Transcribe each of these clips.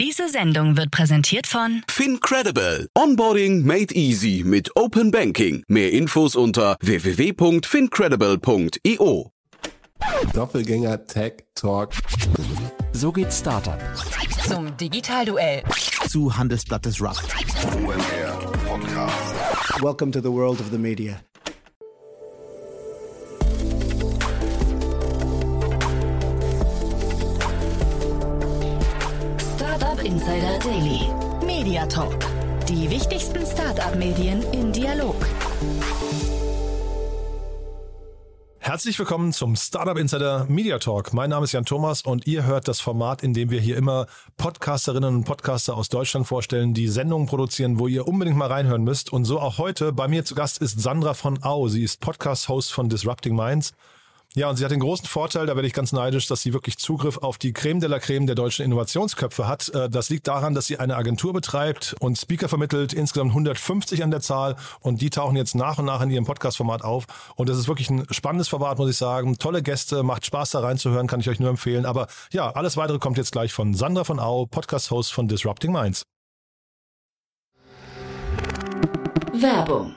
Diese Sendung wird präsentiert von FinCredible. Onboarding made easy mit Open Banking. Mehr Infos unter www.fincredible.io. Doppelgänger Tech Talk. So geht Startup. zum Digitalduell. Zu Handelsblatt des Rough. Welcome to the world of the media. Insider Daily. Media Talk. Die wichtigsten Startup-Medien im Dialog. Herzlich willkommen zum Startup Insider Media Talk. Mein Name ist Jan Thomas und ihr hört das Format, in dem wir hier immer Podcasterinnen und Podcaster aus Deutschland vorstellen, die Sendungen produzieren, wo ihr unbedingt mal reinhören müsst. Und so auch heute. Bei mir zu Gast ist Sandra von Au. Sie ist Podcast-Host von Disrupting Minds. Ja, und sie hat den großen Vorteil, da werde ich ganz neidisch, dass sie wirklich Zugriff auf die Creme de la Creme der deutschen Innovationsköpfe hat. Äh, Das liegt daran, dass sie eine Agentur betreibt und Speaker vermittelt, insgesamt 150 an der Zahl. Und die tauchen jetzt nach und nach in ihrem Podcast-Format auf. Und das ist wirklich ein spannendes Format, muss ich sagen. Tolle Gäste, macht Spaß da reinzuhören, kann ich euch nur empfehlen. Aber ja, alles weitere kommt jetzt gleich von Sandra von Au, Podcast-Host von Disrupting Minds. Werbung.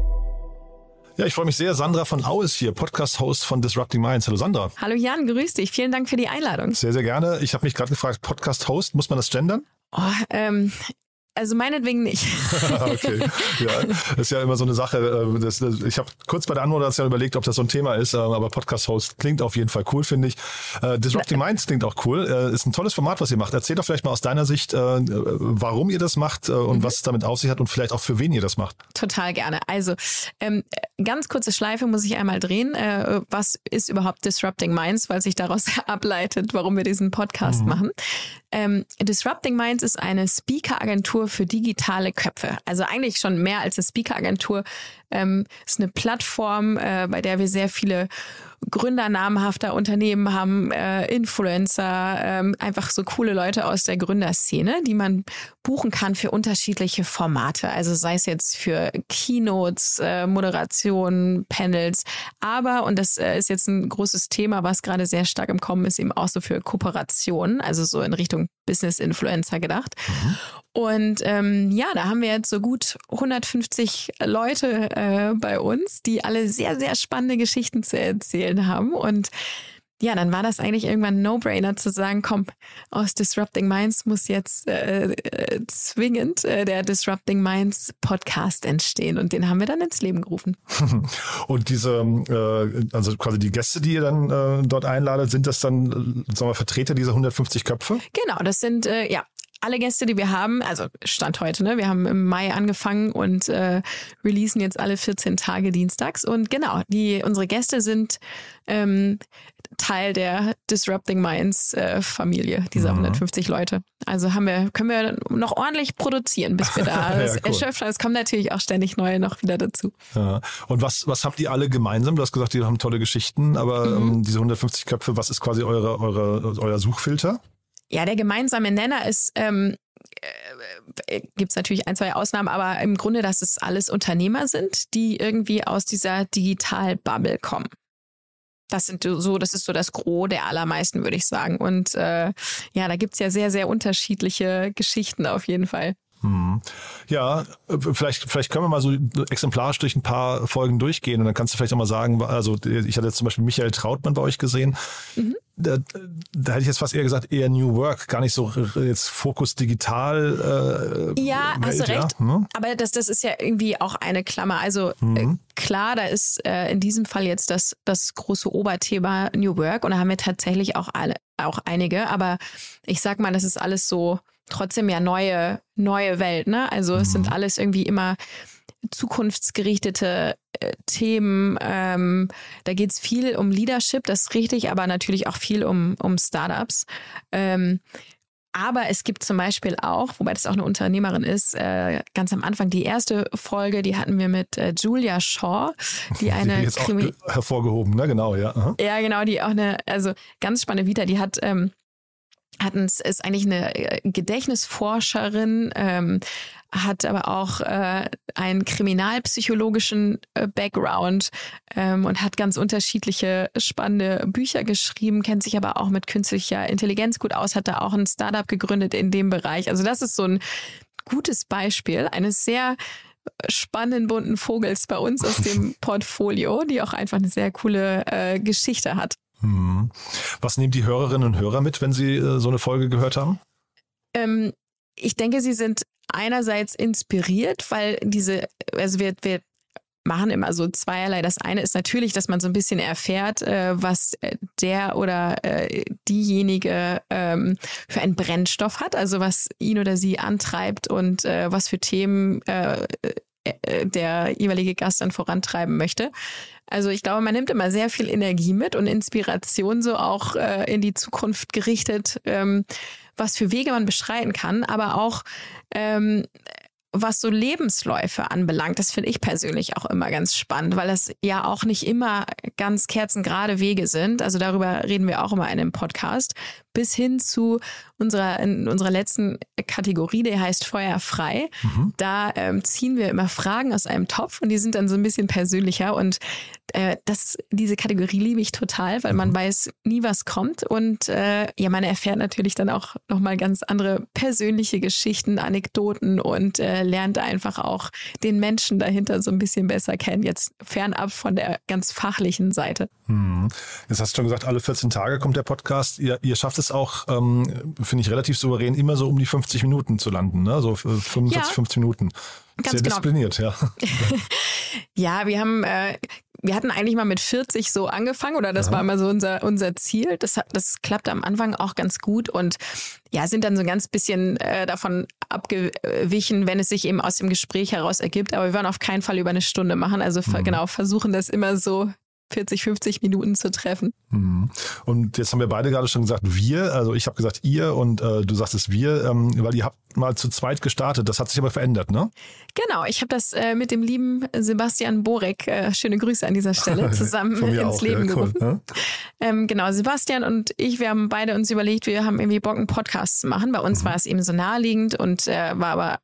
Ja, ich freue mich sehr. Sandra von Au ist hier, Podcast-Host von Disrupting Minds. Hallo Sandra. Hallo Jan, grüß dich. Vielen Dank für die Einladung. Sehr, sehr gerne. Ich habe mich gerade gefragt, Podcast-Host, muss man das gendern? Oh, ähm, also meinetwegen nicht. okay. Ja, das ist ja immer so eine Sache. äh, Das, ich habe kurz bei der Anmoderation überlegt, ob das so ein Thema ist, äh, aber Podcast-Host klingt auf jeden Fall cool, finde ich. Äh, Disrupting Minds klingt auch cool. Äh, Ist ein tolles Format, was ihr macht. Erzähl doch vielleicht mal aus deiner Sicht, äh, warum ihr das macht und was es damit auf sich hat und vielleicht auch für wen ihr das macht. Total gerne. Also, ähm, ganz kurze Schleife muss ich einmal drehen. Äh, was ist überhaupt Disrupting Minds, weil sich daraus ableitet, warum wir diesen Podcast machen. Ähm, Disrupting Minds ist eine Speaker-Agentur für digitale Köpfe. Also eigentlich schon mehr als eine Speaker-Agentur. Ähm, ist eine Plattform, äh, bei der wir sehr viele Gründer namhafter Unternehmen haben, äh, Influencer, ähm, einfach so coole Leute aus der Gründerszene, die man buchen kann für unterschiedliche Formate. Also sei es jetzt für Keynotes, äh, Moderation, Panels, aber, und das äh, ist jetzt ein großes Thema, was gerade sehr stark im Kommen ist, eben auch so für Kooperationen, also so in Richtung Business-Influencer gedacht. Und ähm, ja, da haben wir jetzt so gut 150 Leute äh, bei uns, die alle sehr, sehr spannende Geschichten zu erzählen haben. Und ja, dann war das eigentlich irgendwann ein No-Brainer zu sagen, komm, aus Disrupting Minds muss jetzt äh, äh, zwingend äh, der Disrupting Minds Podcast entstehen. Und den haben wir dann ins Leben gerufen. Und diese, äh, also quasi die Gäste, die ihr dann äh, dort einladet, sind das dann, äh, sagen wir, Vertreter dieser 150 Köpfe? Genau, das sind äh, ja alle Gäste, die wir haben, also Stand heute, ne? Wir haben im Mai angefangen und äh, releasen jetzt alle 14 Tage dienstags. Und genau, die unsere Gäste sind ähm, Teil der Disrupting Minds äh, Familie, dieser 150 Leute. Also haben wir, können wir noch ordentlich produzieren, bis wir da Ja, cool. erschöpft haben. Es kommen natürlich auch ständig neue noch wieder dazu. Ja. Und was, was habt ihr alle gemeinsam? Du hast gesagt, die haben tolle Geschichten, aber ähm, diese 150 Köpfe, was ist quasi eure, eure, euer Suchfilter? Ja, der gemeinsame Nenner ist, ähm, äh, gibt es natürlich ein, zwei Ausnahmen, aber im Grunde, dass es alles Unternehmer sind, die irgendwie aus dieser Digital-Bubble kommen. Das sind so, das ist so das Gros der allermeisten, würde ich sagen. Und äh, ja, da gibt's ja sehr, sehr unterschiedliche Geschichten auf jeden Fall. Hm. Ja, vielleicht, vielleicht können wir mal so exemplarisch durch ein paar Folgen durchgehen und dann kannst du vielleicht auch mal sagen, also ich hatte jetzt zum Beispiel Michael Trautmann bei euch gesehen. Da, da hätte ich jetzt fast eher gesagt, eher New Work, gar nicht so jetzt Fokus digital. Äh, Ja, hast du Welt, recht. Ja, ne? Aber das, das ist ja irgendwie auch eine Klammer. Also äh, klar, da ist äh, in diesem Fall jetzt das, das große Oberthema New Work und da haben wir tatsächlich auch alle auch einige, aber ich sag mal, das ist alles so trotzdem ja neue, neue Welt, ne? Also es sind alles irgendwie immer zukunftsgerichtete äh, Themen. Ähm, da geht es viel um Leadership, das ist richtig, aber natürlich auch viel um, um Startups. Ähm, aber es gibt zum Beispiel auch, wobei das auch eine Unternehmerin ist, äh, ganz am Anfang die erste Folge, die hatten wir mit äh, Julia Shaw, die eine die auch Krimi ge- hervorgehoben, ne? Genau, ja. Aha. ja, genau, die auch eine, also ganz spannende Vita, die hat, ähm, hat ein, ist eigentlich eine äh, Gedächtnisforscherin, ähm, hat aber auch äh, einen kriminalpsychologischen äh, Background ähm, und hat ganz unterschiedliche spannende Bücher geschrieben, kennt sich aber auch mit künstlicher Intelligenz gut aus, hat da auch ein Startup gegründet in dem Bereich. Also das ist so ein gutes Beispiel eines sehr spannenden bunten Vogels bei uns aus dem Portfolio, die auch einfach eine sehr coole äh, Geschichte hat. Hm. Was nehmen die Hörerinnen und Hörer mit, wenn sie äh, so eine Folge gehört haben? Ähm, ich denke, sie sind einerseits inspiriert, weil diese, also wir, wir machen immer so zweierlei. Das eine ist natürlich, dass man so ein bisschen erfährt, äh, was äh, der oder äh, diejenige ähm, für einen Brennstoff hat, also was ihn oder sie antreibt und äh, was für Themen äh, äh, der jeweilige Gast dann vorantreiben möchte. Also ich glaube, man nimmt immer sehr viel Energie mit und Inspiration so auch in die Zukunft gerichtet, ähm, was für Wege man beschreiten kann, aber auch ähm, was so Lebensläufe anbelangt, das finde ich persönlich auch immer ganz spannend, weil das ja auch nicht immer ganz kerzengerade Wege sind. Also darüber reden wir auch immer in dem Podcast. Bis hin zu unserer, in unserer letzten Kategorie, die heißt Feuerfrei. Da ähm, ziehen wir immer Fragen aus einem Topf und die sind dann so ein bisschen persönlicher. Und äh, das, diese Kategorie liebe ich total, weil man weiß nie, was kommt. Und äh, ja, man erfährt natürlich dann auch nochmal ganz andere persönliche Geschichten, Anekdoten und äh, lernt einfach auch den Menschen dahinter so ein bisschen besser kennen. Jetzt fernab von der ganz fachlichen Seite. Hm. Jetzt hast du schon gesagt, alle 14 Tage kommt der Podcast. Ihr, ihr schafft es auch, ähm, finde ich, relativ souverän, immer so um die 50 Minuten zu landen, ne? So äh, 45, Ja. 50 Minuten. Ganz Sehr genau. diszipliniert, ja. Ja, wir haben, äh, wir hatten eigentlich mal mit 40 so angefangen oder das war immer so unser, unser Ziel. Das, das klappte am Anfang auch ganz gut und ja, sind dann so ein ganz bisschen äh, davon abgewichen, wenn es sich eben aus dem Gespräch heraus ergibt. Aber wir wollen auf keinen Fall über eine Stunde machen. Also ver- genau, versuchen das immer so 40, 50 Minuten zu treffen. Mhm. Und jetzt haben wir beide gerade schon gesagt, wir, also ich habe gesagt ihr und äh, du sagtest wir, ähm, weil ihr habt mal zu zweit gestartet. Das hat sich aber verändert, ne? Genau, ich habe das äh, mit dem lieben Sebastian Borek, äh, schöne Grüße an dieser Stelle, zusammen ins auch, Leben ja, cool, gerufen. ne? Ähm, genau, Sebastian und ich, wir haben beide uns überlegt, wir haben irgendwie Bock, einen Podcast zu machen. Bei uns war es eben so naheliegend und äh, war aber,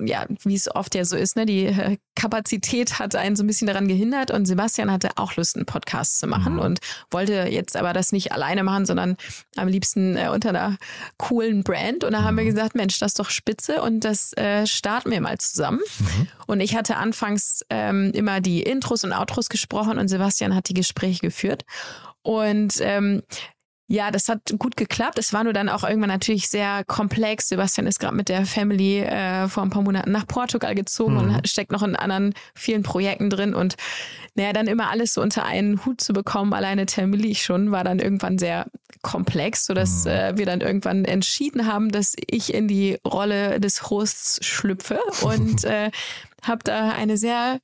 ja, wie es oft ja so ist, ne, die äh, Kapazität hat einen so ein bisschen daran gehindert und Sebastian hatte auch Lust, einen Podcast zu machen und wollte jetzt aber das nicht alleine machen, sondern am liebsten äh, unter einer coolen Brand. Und da haben wir gesagt, Mensch, das ist doch spitze und das äh, starten wir mal zusammen. Und ich hatte anfangs ähm, immer die Intros und Outros gesprochen und Sebastian hat die Gespräche geführt. Und ähm, ja, das hat gut geklappt. Es war nur dann auch irgendwann natürlich sehr komplex. Sebastian ist gerade mit der Family äh, vor ein paar Monaten nach Portugal gezogen und hat- steckt noch in anderen vielen Projekten drin. Und naja, dann immer alles so unter einen Hut zu bekommen, alleine terminlich schon, war dann irgendwann sehr komplex, sodass äh, wir dann irgendwann entschieden haben, dass ich in die Rolle des Hosts schlüpfe und äh, habe da eine sehr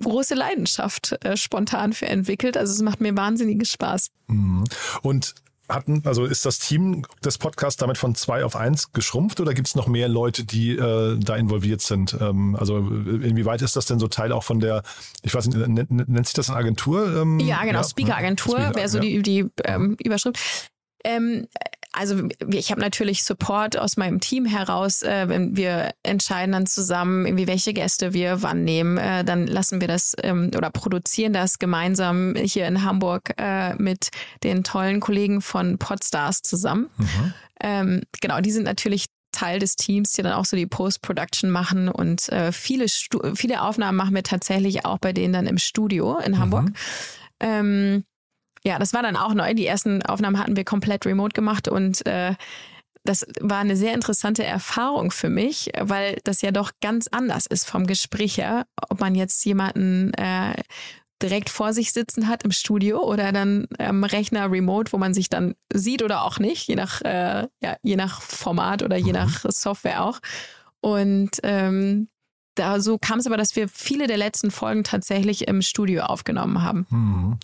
große Leidenschaft äh, spontan für entwickelt. Also es macht mir wahnsinnigen Spaß. Mhm. Und hatten, also ist das Team des Podcasts damit von zwei auf eins geschrumpft oder gibt es noch mehr Leute, die äh, da involviert sind? Ähm, also äh, inwieweit ist das denn so Teil auch von der, ich weiß nicht, nennt, sich das eine Agentur? Ähm, Ja, genau, Speaker-Agentur Speaker, wäre so ja. die, die ähm, Überschrift. Ähm, also ich habe natürlich Support aus meinem Team heraus. Äh, wenn wir entscheiden dann zusammen, irgendwie welche Gäste wir wann nehmen, äh, dann lassen wir das ähm, oder produzieren das gemeinsam hier in Hamburg äh, mit den tollen Kollegen von Podstars zusammen. Ähm, genau, die sind natürlich Teil des Teams, die dann auch so die Post-Production machen und äh, viele, Stu viele Aufnahmen machen wir tatsächlich auch bei denen dann im Studio in Hamburg. Ähm, ja, das war dann auch neu. Die ersten Aufnahmen hatten wir komplett remote gemacht und äh, das war eine sehr interessante Erfahrung für mich, weil das ja doch ganz anders ist vom Gespräch her, ob man jetzt jemanden äh, direkt vor sich sitzen hat im Studio oder dann am Rechner remote, wo man sich dann sieht oder auch nicht, je nach, äh, ja, je nach Format oder je mhm. nach Software auch. Und ähm, da so kam es aber, dass wir viele der letzten Folgen tatsächlich im Studio aufgenommen haben. Hm.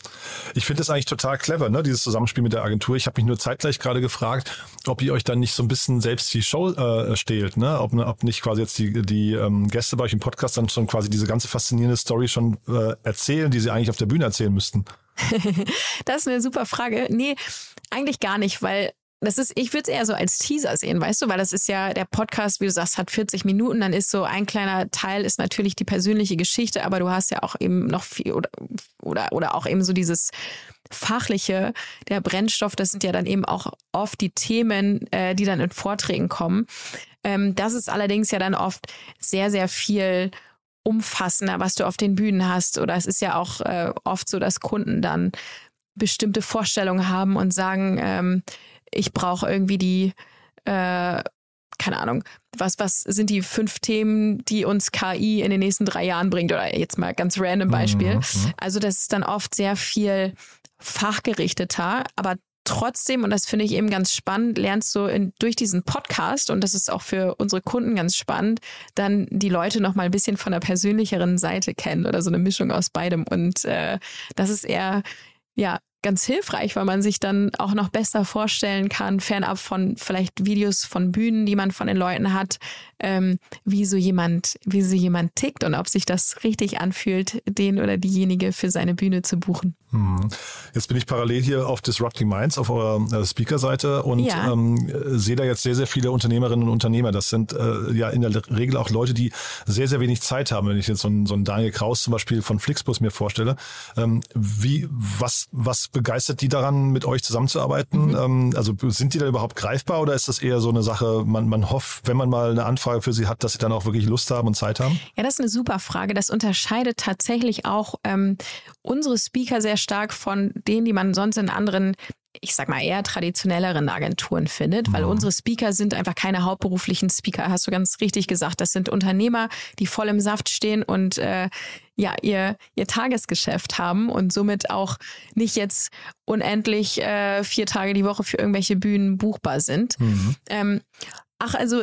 Ich finde das eigentlich total clever, ne, dieses Zusammenspiel mit der Agentur. Ich habe mich nur zeitgleich gerade gefragt, ob ihr euch dann nicht so ein bisschen selbst die Show äh, stehlt, ne? Ob, ob nicht quasi jetzt die, die ähm, Gäste bei euch im Podcast dann schon quasi diese ganze faszinierende Story schon äh, erzählen, die sie eigentlich auf der Bühne erzählen müssten. das ist eine super Frage. Nee, eigentlich gar nicht, weil das ist, ich würde es eher so als Teaser sehen, weißt du, weil das ist ja der Podcast, wie du sagst, hat 40 Minuten, dann ist so ein kleiner Teil ist natürlich die persönliche Geschichte, aber du hast ja auch eben noch viel oder oder oder auch eben so dieses fachliche, der Brennstoff, das sind ja dann eben auch oft die Themen, äh, die dann in Vorträgen kommen. Ähm, das ist allerdings ja dann oft sehr sehr viel umfassender, was du auf den Bühnen hast. Oder es ist ja auch äh, oft so, dass Kunden dann bestimmte Vorstellungen haben und sagen, ähm, ich brauche irgendwie die, äh, keine Ahnung, was, was sind die fünf Themen, die uns KI in den nächsten drei Jahren bringt? Oder jetzt mal ganz random Beispiel. Mhm. mhm. Also das ist dann oft sehr viel fachgerichteter, aber trotzdem, und das finde ich eben ganz spannend, lernst du in, durch diesen Podcast, und das ist auch für unsere Kunden ganz spannend, dann die Leute noch mal ein bisschen von der persönlicheren Seite kennen oder so eine Mischung aus beidem. Und äh, das ist eher, ja, ganz hilfreich, weil man sich dann auch noch besser vorstellen kann, fernab von vielleicht Videos von Bühnen, die man von den Leuten hat, ähm, wie so jemand, wie so jemand tickt und ob sich das richtig anfühlt, den oder diejenige für seine Bühne zu buchen. Hm. Jetzt bin ich parallel hier auf Disrupting Minds auf eurer äh, Speaker-Seite und ja. ähm, sehe da jetzt sehr, sehr viele Unternehmerinnen und Unternehmer. Das sind äh, ja in der Regel auch Leute, die sehr, sehr wenig Zeit haben. Wenn ich jetzt so einen, so einen Daniel Kraus zum Beispiel von Flixbus mir vorstelle, ähm, wie, was, was begeistert die daran, mit euch zusammenzuarbeiten? Mhm. Ähm, also sind die da überhaupt greifbar oder ist das eher so eine Sache, man, man hofft, wenn man mal eine Anfrage für sie hat, dass sie dann auch wirklich Lust haben und Zeit haben? Ja, das ist eine super Frage. Das unterscheidet tatsächlich auch ähm, unsere Speaker sehr stark von denen, die man sonst in anderen ich sag mal, eher traditionelleren Agenturen findet, weil mhm. unsere Speaker sind einfach keine hauptberuflichen Speaker, hast du ganz richtig gesagt. Das sind Unternehmer, die voll im Saft stehen und äh, ja, ihr, ihr Tagesgeschäft haben und somit auch nicht jetzt unendlich äh, vier Tage die Woche für irgendwelche Bühnen buchbar sind. Mhm. Ähm, Ach, also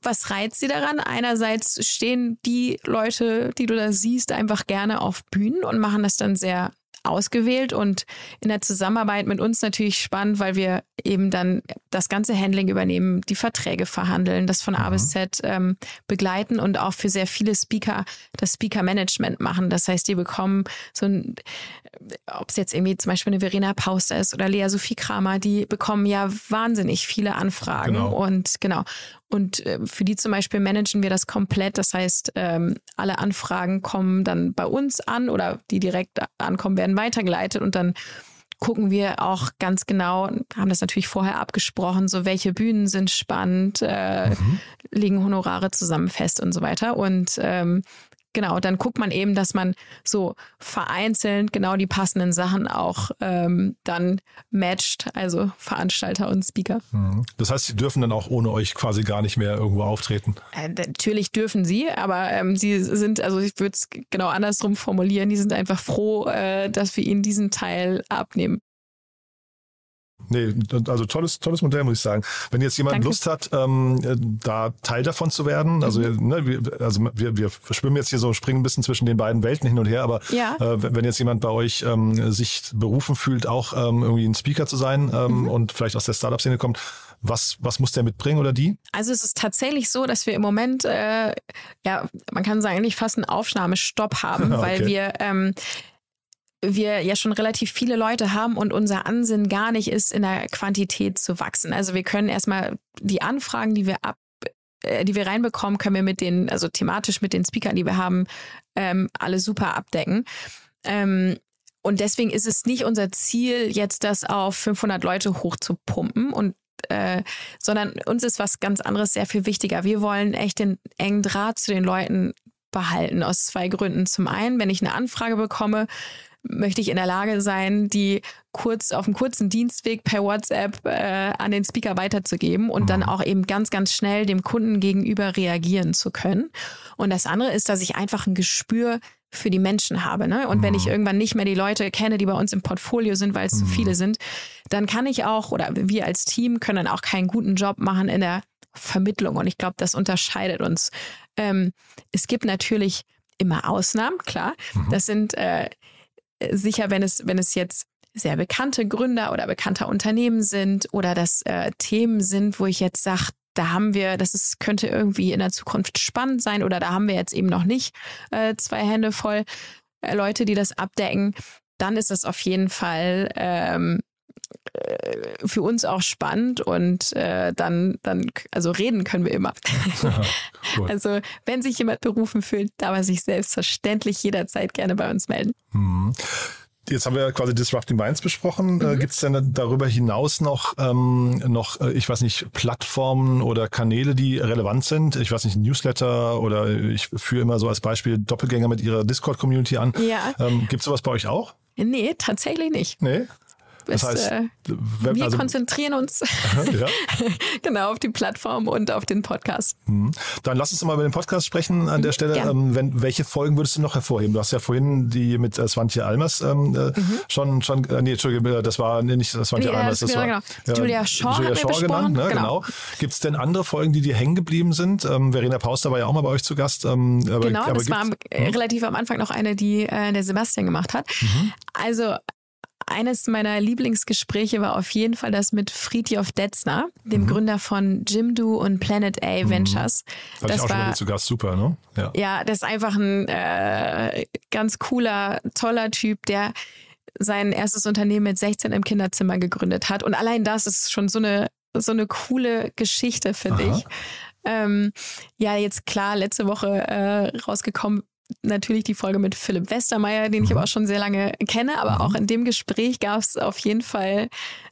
was reizt sie daran? Einerseits stehen die Leute, die du da siehst, einfach gerne auf Bühnen und machen das dann sehr ausgewählt und in der Zusammenarbeit mit uns natürlich spannend, weil wir eben dann das ganze Handling übernehmen, die Verträge verhandeln, das von A bis mhm. Z ähm, begleiten und auch für sehr viele Speaker das Speaker-Management machen. Das heißt, die bekommen so ein, ob es jetzt irgendwie zum Beispiel eine Verena Pauster ist oder Lea Sophie Kramer, die bekommen ja wahnsinnig viele Anfragen genau. und genau. Und äh, für die zum Beispiel managen wir das komplett. Das heißt, ähm, alle Anfragen kommen dann bei uns an oder die direkt ankommen, werden weitergeleitet und dann gucken wir auch ganz genau, haben das natürlich vorher abgesprochen, so welche Bühnen sind spannend, äh, mhm. liegen Honorare zusammen fest und so weiter. Und ähm, Genau, dann guckt man eben, dass man so vereinzelt genau die passenden Sachen auch ähm, dann matcht, also Veranstalter und Speaker. Mhm. Das heißt, sie dürfen dann auch ohne euch quasi gar nicht mehr irgendwo auftreten? Äh, natürlich dürfen sie, aber ähm, sie sind, also ich würde es genau andersrum formulieren, die sind einfach froh, äh, dass wir ihnen diesen Teil abnehmen. Nee, also tolles, tolles Modell, muss ich sagen. Wenn jetzt jemand Danke. Lust hat, ähm, da Teil davon zu werden, also, mhm. ne, wir, also wir, wir schwimmen jetzt hier so, springen ein bisschen zwischen den beiden Welten hin und her, aber ja. äh, wenn jetzt jemand bei euch ähm, sich berufen fühlt, auch ähm, irgendwie ein Speaker zu sein ähm, mhm. und vielleicht aus der Startup-Szene kommt, was, was muss der mitbringen oder die? Also es ist tatsächlich so, dass wir im Moment, äh, ja, man kann sagen, eigentlich fast einen Aufnahmestopp haben, okay. weil wir ähm, wir ja schon relativ viele Leute haben und unser Ansinn gar nicht ist, in der Quantität zu wachsen. Also wir können erstmal die Anfragen, die wir ab äh, die wir reinbekommen, können wir mit den, also thematisch mit den Speakern, die wir haben, ähm, alle super abdecken. Ähm, und deswegen ist es nicht unser Ziel, jetzt das auf 500 Leute hochzupumpen und äh, sondern uns ist was ganz anderes sehr viel wichtiger. Wir wollen echt den engen Draht zu den Leuten behalten aus zwei Gründen. Zum einen, wenn ich eine Anfrage bekomme, möchte ich in der Lage sein, die kurz auf einem kurzen Dienstweg per WhatsApp äh, an den Speaker weiterzugeben und mhm. dann auch eben ganz, ganz schnell dem Kunden gegenüber reagieren zu können. Und das andere ist, dass ich einfach ein Gespür für die Menschen habe. Ne? Und mhm. wenn ich mhm. irgendwann nicht mehr die Leute kenne, die bei uns im Portfolio sind, weil es mhm. zu viele sind, dann kann ich auch, oder wir als Team können dann auch keinen guten Job machen in der Vermittlung. Und ich glaube, das unterscheidet uns. Ähm, es gibt natürlich immer Ausnahmen, klar. Mhm. Das sind äh, sicher, wenn es, wenn es jetzt sehr bekannte Gründer oder bekannter Unternehmen sind oder das äh, Themen sind, wo ich jetzt sage, da haben wir, das ist, könnte irgendwie in der Zukunft spannend sein oder da haben wir jetzt eben noch nicht äh, zwei Hände voll äh, Leute, die das abdecken, dann ist das auf jeden Fall ähm, äh, für uns auch spannend und äh, dann, dann, also reden können wir immer. cool. Also wenn sich jemand berufen fühlt, darf er sich selbstverständlich jederzeit gerne bei uns melden. Mhm. Jetzt haben wir quasi Disrupting Minds besprochen. Äh, mhm. Gibt es denn darüber hinaus noch, ähm, noch, äh, ich weiß nicht, Plattformen oder Kanäle, die relevant sind? Ich weiß nicht, Newsletter oder ich führe immer so als Beispiel Doppelgänger mit ihrer Discord-Community an. Ja. Ähm, Gibt es sowas bei euch auch? Nee, tatsächlich nicht. Nee? Das heißt, äh, wir also, konzentrieren uns ja. genau auf die Plattform und auf den Podcast. Mhm. Dann lass uns mal über den Podcast sprechen an der mhm, Stelle. Ähm, wenn, welche Folgen würdest du noch hervorheben? Du hast ja vorhin die mit äh, Swantje Almers ähm, äh, mhm. schon, schon, nee, Entschuldigung, das war nee, nicht Swantje nee, Almers, das genau, war genau. Ja, Julia Shaw, Julia Shaw genannt. Ne, genau. genau. Gibt es denn andere Folgen, die dir hängen geblieben sind? Ähm, Verena Pauster war ja auch mal bei euch zu Gast. Ähm, aber, genau, aber das war am, hm? relativ am Anfang noch eine, die äh, der Sebastian gemacht hat. Mhm. Also eines meiner Lieblingsgespräche war auf jeden Fall das mit Friedjof Detzner, dem mhm. Gründer von Jimdo und Planet A mhm. Ventures. Hatte das ich auch war, schon mal zu Gast, super, ne? Ja, ja das ist einfach ein äh, ganz cooler, toller Typ, der sein erstes Unternehmen mit 16 im Kinderzimmer gegründet hat. Und allein das ist schon so eine, so eine coole Geschichte, finde ich. Ähm, ja, jetzt klar, letzte Woche äh, rausgekommen natürlich die Folge mit Philipp Westermeier, den ich aber auch schon sehr lange kenne. Aber auch in dem Gespräch gab es auf jeden Fall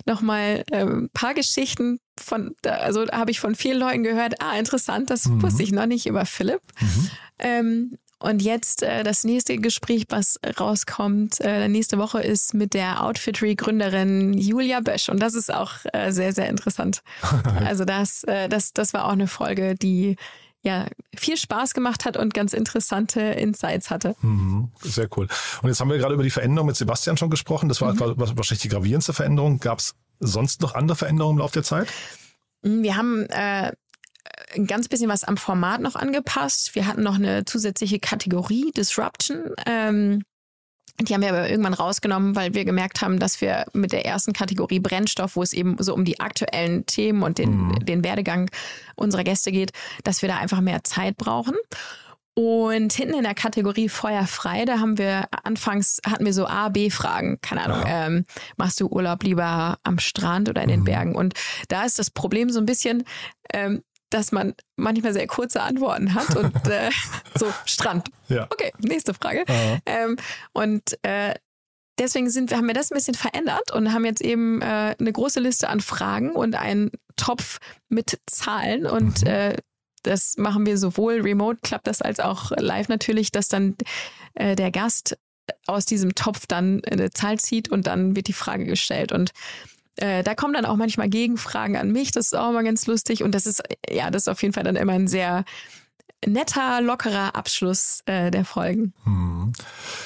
nochmal ein paar Geschichten von, also habe ich von vielen Leuten gehört, ah, interessant, das mhm. wusste ich noch nicht über Philipp. Mhm. Ähm, und jetzt äh, das nächste Gespräch, was rauskommt, äh, nächste Woche ist mit der Outfittery-Gründerin Julia Bösch. Und das ist auch äh, sehr, sehr interessant. also das, äh, das, das war auch eine Folge, die ja, viel Spaß gemacht hat und ganz interessante Insights hatte. Mhm, sehr cool. Und jetzt haben wir gerade über die Veränderung mit Sebastian schon gesprochen. Das war mhm. wahrscheinlich die gravierendste Veränderung. Gab es sonst noch andere Veränderungen im Laufe der Zeit? Mhm, wir haben äh, ein ganz bisschen was am Format noch angepasst. Wir hatten noch eine zusätzliche Kategorie, Disruption. Ähm, die haben wir aber irgendwann rausgenommen, weil wir gemerkt haben, dass wir mit der ersten Kategorie Brennstoff, wo es eben so um die aktuellen Themen und den, mhm. den Werdegang unserer Gäste geht, dass wir da einfach mehr Zeit brauchen. Und hinten in der Kategorie Feuer frei, da haben wir anfangs hatten wir so A, B-Fragen. Keine Ahnung, ja. ähm, machst du Urlaub lieber am Strand oder in den mhm. Bergen? Und da ist das Problem so ein bisschen, ähm, dass man manchmal sehr kurze Antworten hat und äh, so Strand. Ja. Okay, nächste Frage. Ähm, und äh, deswegen sind, haben wir das ein bisschen verändert und haben jetzt eben äh, eine große Liste an Fragen und einen Topf mit Zahlen und mhm. äh, das machen wir sowohl remote, klappt das als auch live natürlich, dass dann äh, der Gast aus diesem Topf dann eine Zahl zieht und dann wird die Frage gestellt. Und äh, da kommen dann auch manchmal Gegenfragen an mich. Das ist auch immer ganz lustig. Und das ist, ja, das ist auf jeden Fall dann immer ein sehr netter, lockerer Abschluss äh, der Folgen. Hm.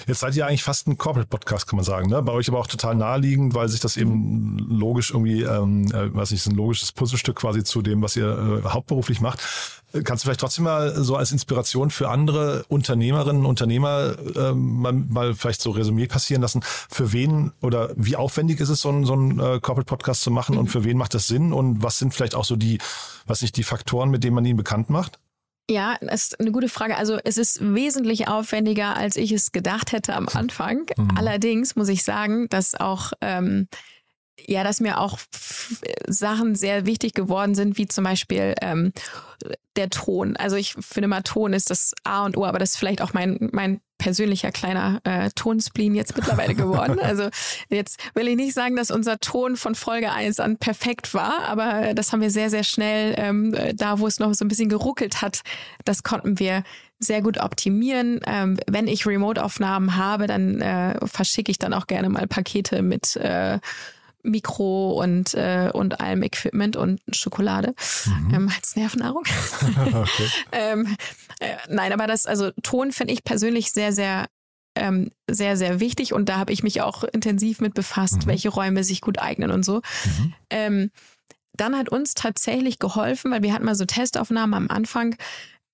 Jetzt seid ihr eigentlich fast ein Corporate-Podcast, kann man sagen. Ne? Bei euch aber auch total naheliegend, weil sich das eben logisch irgendwie, ähm, äh, was ich, ein logisches Puzzlestück quasi zu dem, was ihr äh, hauptberuflich macht. Kannst du vielleicht trotzdem mal so als Inspiration für andere Unternehmerinnen, Unternehmer äh, mal, mal vielleicht so Resümee passieren lassen, für wen oder wie aufwendig ist es, so ein, so äh, Corporate-Podcast zu machen mhm. und für wen macht das Sinn und was sind vielleicht auch so die, was nicht, die Faktoren, mit denen man ihn bekannt macht? Ja, das ist eine gute Frage. Also es ist wesentlich aufwendiger, als ich es gedacht hätte am Anfang. Mhm. Allerdings muss ich sagen, dass auch ähm, ja, dass mir auch Sachen sehr wichtig geworden sind, wie zum Beispiel ähm, der Ton. Also ich finde mal, Ton ist das A und O, aber das ist vielleicht auch mein, mein persönlicher kleiner äh, Tonspleen jetzt mittlerweile geworden. Also jetzt will ich nicht sagen, dass unser Ton von Folge 1 an perfekt war, aber das haben wir sehr, sehr schnell, ähm, da wo es noch so ein bisschen geruckelt hat, das konnten wir sehr gut optimieren. Ähm, wenn ich Remote-Aufnahmen habe, dann äh, verschicke ich dann auch gerne mal Pakete mit äh, Mikro und, äh, und allem Equipment und Schokolade mhm. ähm, als Nervennahrung. okay. ähm, äh, nein, aber das, also Ton finde ich persönlich sehr, sehr ähm, sehr, sehr wichtig und da habe ich mich auch intensiv mit befasst, mhm. welche Räume sich gut eignen und so. Mhm. Ähm, dann hat uns tatsächlich geholfen, weil wir hatten mal so Testaufnahmen am Anfang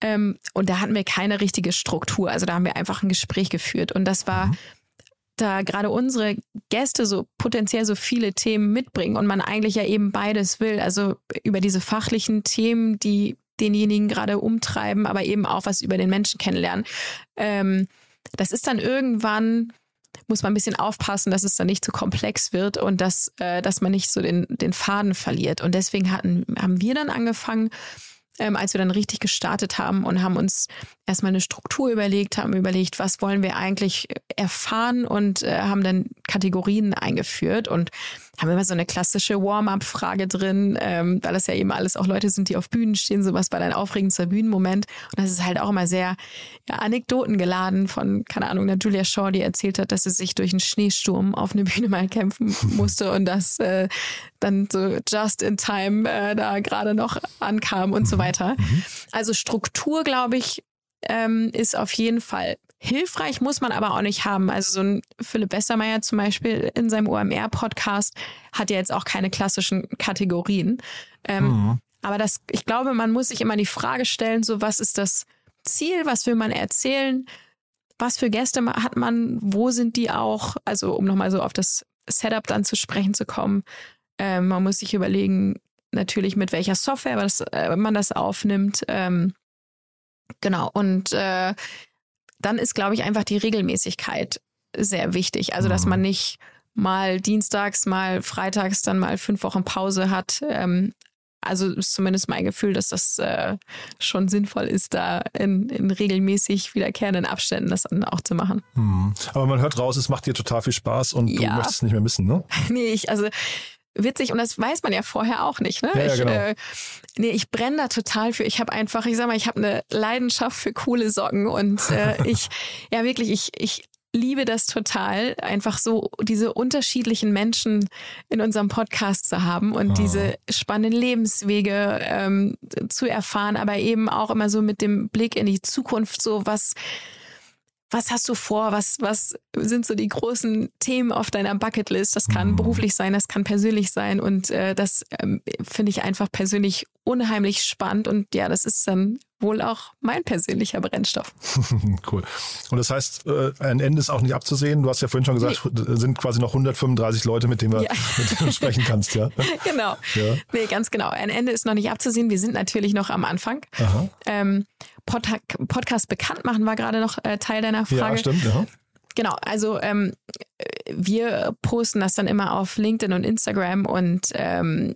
ähm, und da hatten wir keine richtige Struktur. Also da haben wir einfach ein Gespräch geführt und das war mhm da gerade unsere Gäste so potenziell so viele Themen mitbringen und man eigentlich ja eben beides will. Also über diese fachlichen Themen, die denjenigen gerade umtreiben, aber eben auch was über den Menschen kennenlernen. Ähm, das ist dann irgendwann, muss man ein bisschen aufpassen, dass es dann nicht zu komplex wird und dass, äh, dass man nicht so den, den Faden verliert. Und deswegen hatten, haben wir dann angefangen, ähm, als wir dann richtig gestartet haben und haben uns erstmal eine Struktur überlegt, haben überlegt, was wollen wir eigentlich erfahren und äh, haben dann Kategorien eingeführt und haben immer so eine klassische Warm-up-Frage drin, ähm, weil das ja eben alles auch Leute sind, die auf Bühnen stehen. So was war dein aufregendster Bühnenmoment? Und das ist halt auch immer sehr ja, Anekdoten geladen von, keine Ahnung, der Julia Shaw, die erzählt hat, dass sie sich durch einen Schneesturm auf eine Bühne mal kämpfen musste und das äh, dann so just in time äh, da gerade noch ankam und so weiter. Mhm. Also Struktur, glaube ich, ähm, ist auf jeden Fall hilfreich, muss man aber auch nicht haben. Also so ein Philipp Bessermeier zum Beispiel in seinem OMR-Podcast hat ja jetzt auch keine klassischen Kategorien. Ähm, mhm. Aber das, ich glaube, man muss sich immer die Frage stellen, so was ist das Ziel, was will man erzählen, was für Gäste hat man, wo sind die auch, also um nochmal so auf das Setup dann zu sprechen zu kommen. Ähm, man muss sich überlegen, natürlich mit welcher Software das, äh, man das aufnimmt. Ähm, Genau. Und äh, dann ist, glaube ich, einfach die Regelmäßigkeit sehr wichtig. Also, dass man mhm. nicht mal dienstags, mal freitags, dann mal fünf Wochen Pause hat. Ähm, also ist zumindest mein Gefühl, dass das äh, schon sinnvoll ist, da in, in, regelmäßig wiederkehrenden Abständen das dann auch zu machen. Mhm. Aber man hört raus, es macht dir total viel Spaß und ja. du möchtest es nicht mehr missen, ne? nee, ich, also witzig und das weiß man ja vorher auch nicht. Ne? Ja, ja, genau. ich, äh, nee, ich brenne da total für. Ich habe einfach, ich sag mal, ich habe eine Leidenschaft für coole Socken und äh, ich, ja wirklich, ich, ich liebe das total, einfach so diese unterschiedlichen Menschen in unserem Podcast zu haben und oh. diese spannenden Lebenswege ähm, zu erfahren, aber eben auch immer so mit dem Blick in die Zukunft, so was was hast du vor? Was, was sind so die großen Themen auf deiner Bucketlist? Das kann mhm. beruflich sein, das kann persönlich sein. Und äh, das ähm, finde ich einfach persönlich unheimlich spannend. Und ja, das ist dann wohl auch mein persönlicher Brennstoff. cool. Und das heißt, äh, ein Ende ist auch nicht abzusehen. Du hast ja vorhin schon gesagt, nee. sind quasi noch 135 Leute, mit denen, wir, ja. mit denen du sprechen kannst. Ja? genau. Ja. Nee, ganz genau. Ein Ende ist noch nicht abzusehen. Wir sind natürlich noch am Anfang. Ähm, Pod Podcast bekannt machen war gerade noch äh, Teil deiner Frage. Ja, stimmt. Ja. Genau, also ähm, wir posten das dann immer auf LinkedIn und Instagram und ähm,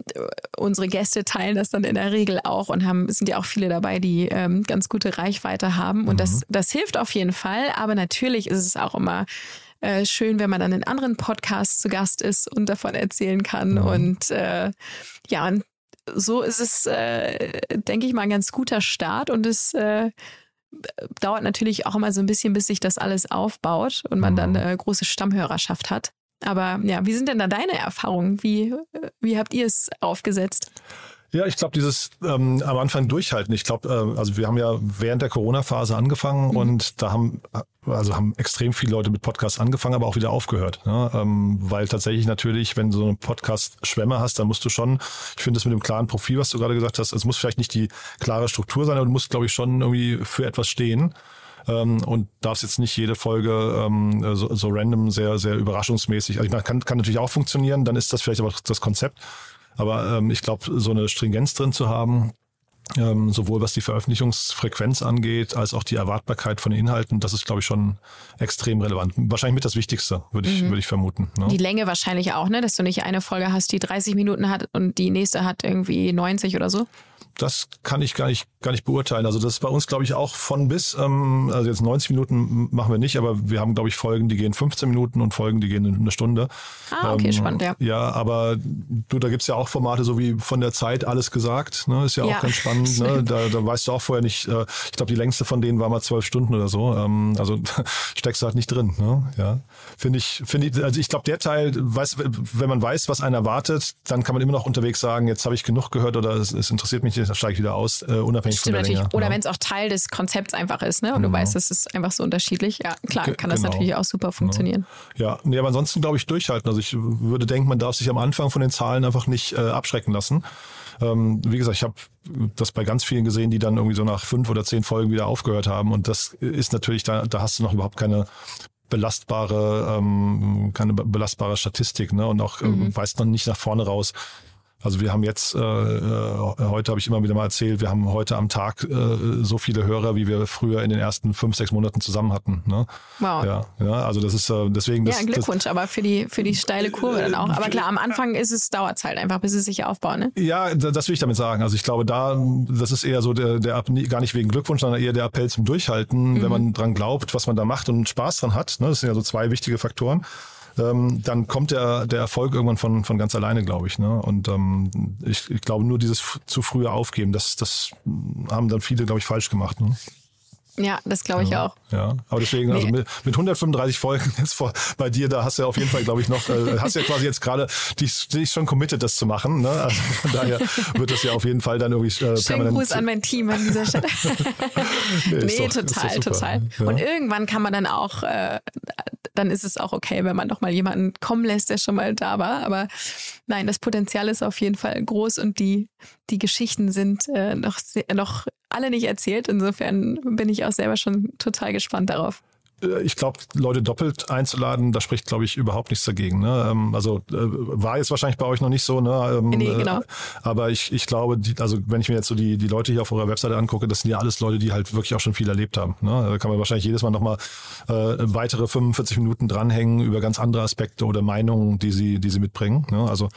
unsere Gäste teilen das dann in der Regel auch und haben sind ja auch viele dabei, die ähm, ganz gute Reichweite haben und mhm. das das hilft auf jeden Fall. Aber natürlich ist es auch immer äh, schön, wenn man dann in anderen Podcasts zu Gast ist und davon erzählen kann mhm. und äh, ja und so ist es, äh, denke ich mal, ein ganz guter Start und es äh, dauert natürlich auch immer so ein bisschen, bis sich das alles aufbaut und man dann mhm. eine große Stammhörerschaft hat. Aber ja, wie sind denn da deine Erfahrungen? Wie, wie habt ihr es aufgesetzt? Ja, ich glaube, dieses ähm, am Anfang durchhalten. Ich glaube, äh, also wir haben ja während der Corona-Phase angefangen mhm. und da haben also haben extrem viele Leute mit Podcasts angefangen, aber auch wieder aufgehört. Ne? Ähm, weil tatsächlich natürlich, wenn du so eine Podcast-Schwemme hast, dann musst du schon, ich finde das mit dem klaren Profil, was du gerade gesagt hast, es muss vielleicht nicht die klare Struktur sein, aber du musst, glaube ich, schon irgendwie für etwas stehen ähm, und darfst jetzt nicht jede Folge ähm, so, so random, sehr, sehr überraschungsmäßig. Also ich meine, kann, kann natürlich auch funktionieren, dann ist das vielleicht aber das Konzept. Aber ähm, ich glaube, so eine Stringenz drin zu haben, ähm, sowohl was die Veröffentlichungsfrequenz angeht, als auch die Erwartbarkeit von Inhalten, das ist, glaube ich, schon extrem relevant. Wahrscheinlich mit das Wichtigste, würde ich, mhm. würde ich vermuten. Ne? Die Länge wahrscheinlich auch, ne? dass du nicht eine Folge hast, die 30 Minuten hat und die nächste hat irgendwie 90 oder so. Das kann ich gar nicht gar nicht beurteilen. Also das ist bei uns, glaube ich, auch von bis. Ähm, also jetzt 90 Minuten machen wir nicht, aber wir haben, glaube ich, Folgen, die gehen 15 Minuten und Folgen, die gehen eine Stunde. Ah, okay, ähm, spannend, ja. Ja, aber du, da gibt's ja auch Formate, so wie von der Zeit alles gesagt. Ne? Ist ja, Ja, auch ganz spannend. Ne? Da, da weißt du auch vorher nicht, äh, ich glaube, die längste von denen war mal zwölf Stunden oder so. Ähm, also steckst du halt nicht drin. Ne? Ja. Finde ich, finde ich, also ich glaube, der Teil, weiß, wenn man weiß, was einen erwartet, dann kann man immer noch unterwegs sagen, jetzt habe ich genug gehört oder es, es interessiert mich dann steige ich wieder aus, äh, unabhängig Stimmt von der natürlich. Länge. Oder ja. wenn es auch Teil des Konzepts einfach ist, ne? Und du weißt, es ist einfach so unterschiedlich. Ja, klar, kann das genau. natürlich auch super funktionieren. Ja, nee, aber ansonsten glaube ich durchhalten. Also ich würde denken, man darf sich am Anfang von den Zahlen einfach nicht äh, abschrecken lassen. Ähm, wie gesagt, ich habe das bei ganz vielen gesehen, die dann irgendwie so nach fünf oder zehn Folgen wieder aufgehört haben. Und das ist natürlich, da, da hast du noch überhaupt keine belastbare, ähm, keine be- belastbare Statistik, ne? Und auch äh, weißt noch nicht nach vorne raus. Also wir haben jetzt, äh, äh, heute habe ich immer wieder mal erzählt, wir haben heute am Tag äh, so viele Hörer, wie wir früher in den ersten fünf, sechs Monaten zusammen hatten. Ne? Wow. Ja, ja, also das ist äh, deswegen das, Ja, Glückwunsch, aber für die, für die steile Kurve dann auch. Aber klar, am Anfang ist es, dauert es halt einfach, bis es sich aufbaut, ne? Ja, da- das will ich damit sagen. Also ich glaube, da, das ist eher so der, der App- gar nicht wegen Glückwunsch, sondern eher der Appell zum Durchhalten, wenn man dran glaubt, was man da macht und Spaß dran hat. Ne? Das sind ja so zwei wichtige Faktoren. Ähm, dann kommt der, der Erfolg irgendwann von, von ganz alleine, glaube ich. Ne? Und ähm, ich, ich glaube, nur dieses zu frühe Aufgeben, das, das haben dann viele, glaube ich, falsch gemacht. Ne? Ja, das glaube ich auch. Ja, aber deswegen, also Nee. mit, mit 135 Folgen jetzt vor, bei dir, da hast du ja auf jeden Fall, glaube ich, noch, äh, hast ja quasi jetzt gerade dich, dich schon committed, das zu machen. Ne? Also von daher wird das ja auf jeden Fall dann irgendwie äh, Schönen permanent. Gruß an mein Team an dieser Stelle. Nee, nee, doch- doch total, total. Ja. Und irgendwann kann man dann auch, äh, dann ist es auch okay, wenn man noch mal jemanden kommen lässt, der schon mal da war. Aber nein, das Potenzial ist auf jeden Fall groß und die, die Geschichten sind äh, noch, sehr, noch alle nicht erzählt. Insofern bin ich auch selber schon total gespannt darauf. Äh, Ich glaube, Leute doppelt einzuladen, da spricht, glaube ich, überhaupt nichts dagegen. Ne? Ähm, Also äh, war jetzt wahrscheinlich bei euch noch nicht so, ne? Ähm, Nee, äh, genau. Aber ich, ich glaube, die, also wenn ich mir jetzt so die, die Leute hier auf eurer Webseite angucke, das sind ja alles Leute, die halt wirklich auch schon viel erlebt haben. Ne? Da kann man wahrscheinlich jedes Mal nochmal äh, weitere 45 Minuten dranhängen über ganz andere Aspekte oder Meinungen, die sie, die sie mitbringen. Ne? Also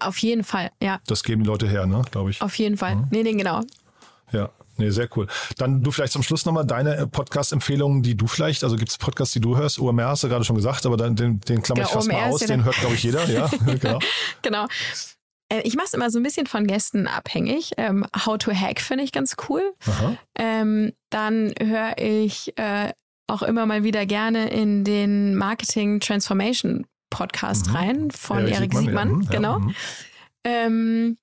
Auf jeden Fall, ja. das geben die Leute her, ne? glaube ich. Auf jeden Fall. Nee, nee, genau. Ja, nee, sehr cool. Dann du vielleicht zum Schluss nochmal deine äh, Podcast-Empfehlungen, die du vielleicht, also gibt es Podcasts, die du hörst? OMR hast du gerade schon gesagt, aber dann, den, den klammer ich fast OMR mal aus, ja den hört, glaube ich, jeder, ja. genau. Genau. Äh, Ich mache es immer so ein bisschen von Gästen abhängig. Ähm, How to Hack finde ich ganz cool. Ähm, dann höre ich äh, auch immer mal wieder gerne in den Marketing Transformation Podcast rein von Erik Erik Siegmann, Siegmann. ja, mhm, ja, genau. mhm. Ähm,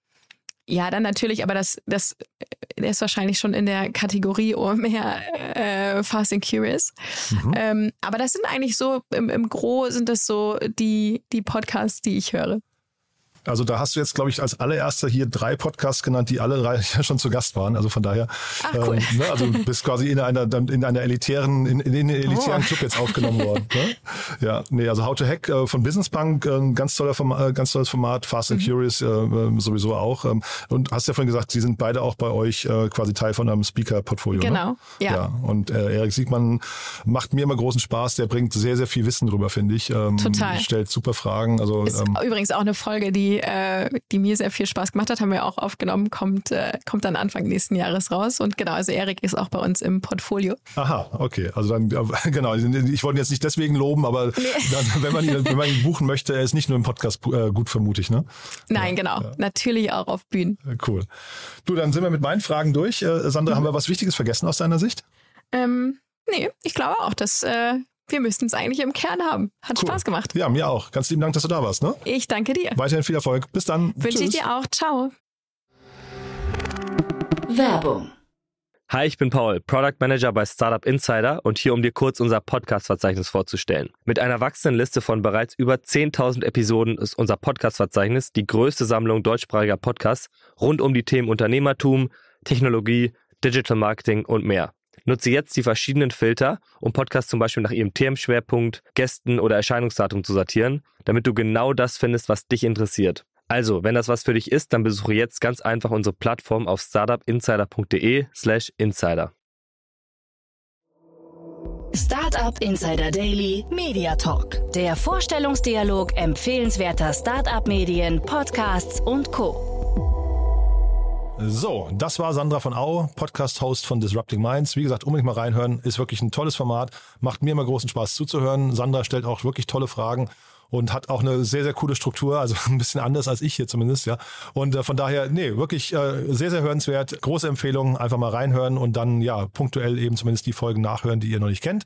ja, dann natürlich, aber das, das äh, der ist wahrscheinlich schon in der Kategorie OMR äh, Fast and Curious. Mhm. Ähm, aber das sind eigentlich so, im, im Gro sind das so die, die Podcasts, die ich höre. Also da hast du jetzt, glaube ich, als allererster hier drei Podcasts genannt, die alle drei schon zu Gast waren. Also von daher, Ach, cool. ne, also bist quasi in einer in einer elitären in, in den elitären Oh. Club jetzt aufgenommen worden. Ne? Ja, nee, also How to Hack äh, von Business Punk, äh, ganz toller Format, äh, ganz tolles Format, Fast Mhm. and Curious äh, äh, sowieso auch. Ähm, und hast ja vorhin gesagt, sie sind beide auch bei euch äh, quasi Teil von einem Speaker-Portfolio. Genau, ne? ja. ja. Und äh, Erik Siegmann macht mir immer großen Spaß. Der bringt sehr sehr viel Wissen drüber, finde ich. Ähm, Total. Stellt super Fragen. Also Ist ähm, übrigens auch eine Folge, die, äh, die mir sehr viel Spaß gemacht hat, haben wir auch aufgenommen, kommt, äh, kommt dann Anfang nächsten Jahres raus. Und genau, also Erik ist auch bei uns im Portfolio. Aha, okay. Also dann, äh, genau, ich wollte ihn jetzt nicht deswegen loben, aber dann, wenn, man ihn, wenn man ihn buchen möchte, er ist nicht nur im Podcast äh, gut, vermute ich, ne? Nein, genau. Natürlich auch auf Bühnen. Äh, Cool. Du, dann sind wir mit meinen Fragen durch. Äh, Sandra, haben wir was Wichtiges vergessen aus deiner Sicht? Ähm, nee, ich glaube auch, dass äh, wir müssten es eigentlich im Kern haben. Hat Cool. Spaß gemacht. Ja, mir auch. Ganz lieben Dank, dass du da warst, ne? Ich danke dir. Weiterhin viel Erfolg. Bis dann. Wünsche ich dir auch. Ciao. Werbung. Hi, ich bin Paul, Product Manager bei Startup Insider und hier, um dir kurz unser Podcast-Verzeichnis vorzustellen. Mit einer wachsenden Liste von bereits über 10.000 Episoden ist unser Podcast-Verzeichnis die größte Sammlung deutschsprachiger Podcasts rund um die Themen Unternehmertum, Technologie, Digital Marketing und mehr. Nutze jetzt die verschiedenen Filter, um Podcasts zum Beispiel nach ihrem Themenschwerpunkt, Gästen oder Erscheinungsdatum zu sortieren, damit du genau das findest, was dich interessiert. Also, wenn das was für dich ist, dann besuche jetzt ganz einfach unsere Plattform auf startupinsider.de slash insider. Startup Insider Daily Media Talk. Der Vorstellungsdialog empfehlenswerter Startup-Medien, Podcasts und Co. So, das war Sandra von Au, Podcast-Host von Disrupting Minds. Wie gesagt, unbedingt mal reinhören. Ist wirklich ein tolles Format. Macht mir immer großen Spaß zuzuhören. Sandra stellt auch wirklich tolle Fragen und hat auch eine sehr, sehr coole Struktur, also ein bisschen anders als ich hier zumindest, ja. Und äh, von daher, nee, wirklich äh, sehr, sehr hörenswert. Große Empfehlung, einfach mal reinhören und dann, ja, punktuell eben zumindest die Folgen nachhören, die ihr noch nicht kennt.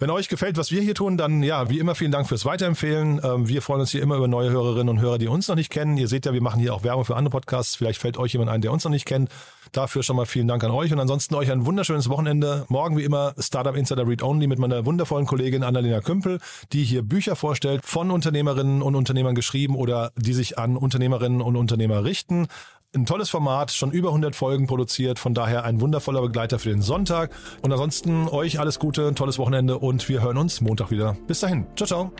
Wenn euch gefällt, was wir hier tun, dann ja, wie immer vielen Dank fürs Weiterempfehlen. Ähm, wir freuen uns hier immer über neue Hörerinnen und Hörer, die uns noch nicht kennen. Ihr seht ja, wir machen hier auch Werbung für andere Podcasts. Vielleicht fällt euch jemand ein, der uns noch nicht kennt. Dafür schon mal vielen Dank an euch und ansonsten euch ein wunderschönes Wochenende. Morgen wie immer Startup Insider Read Only mit meiner wundervollen Kollegin Annalena Kümpel, die hier Bücher vorstellt, von Unternehmerinnen und Unternehmern geschrieben oder die sich an Unternehmerinnen und Unternehmer richten ein tolles Format, schon über 100 Folgen produziert, von daher ein wundervoller Begleiter für den Sonntag. Und ansonsten euch alles Gute, ein tolles Wochenende und wir hören uns Montag wieder. Bis dahin. Ciao, ciao.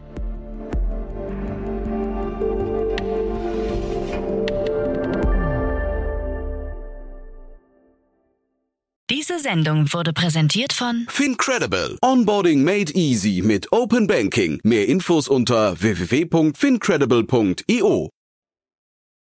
Diese Sendung wurde präsentiert von Fincredible. Onboarding made easy mit Open Banking. Mehr Infos unter www.fincredible.io.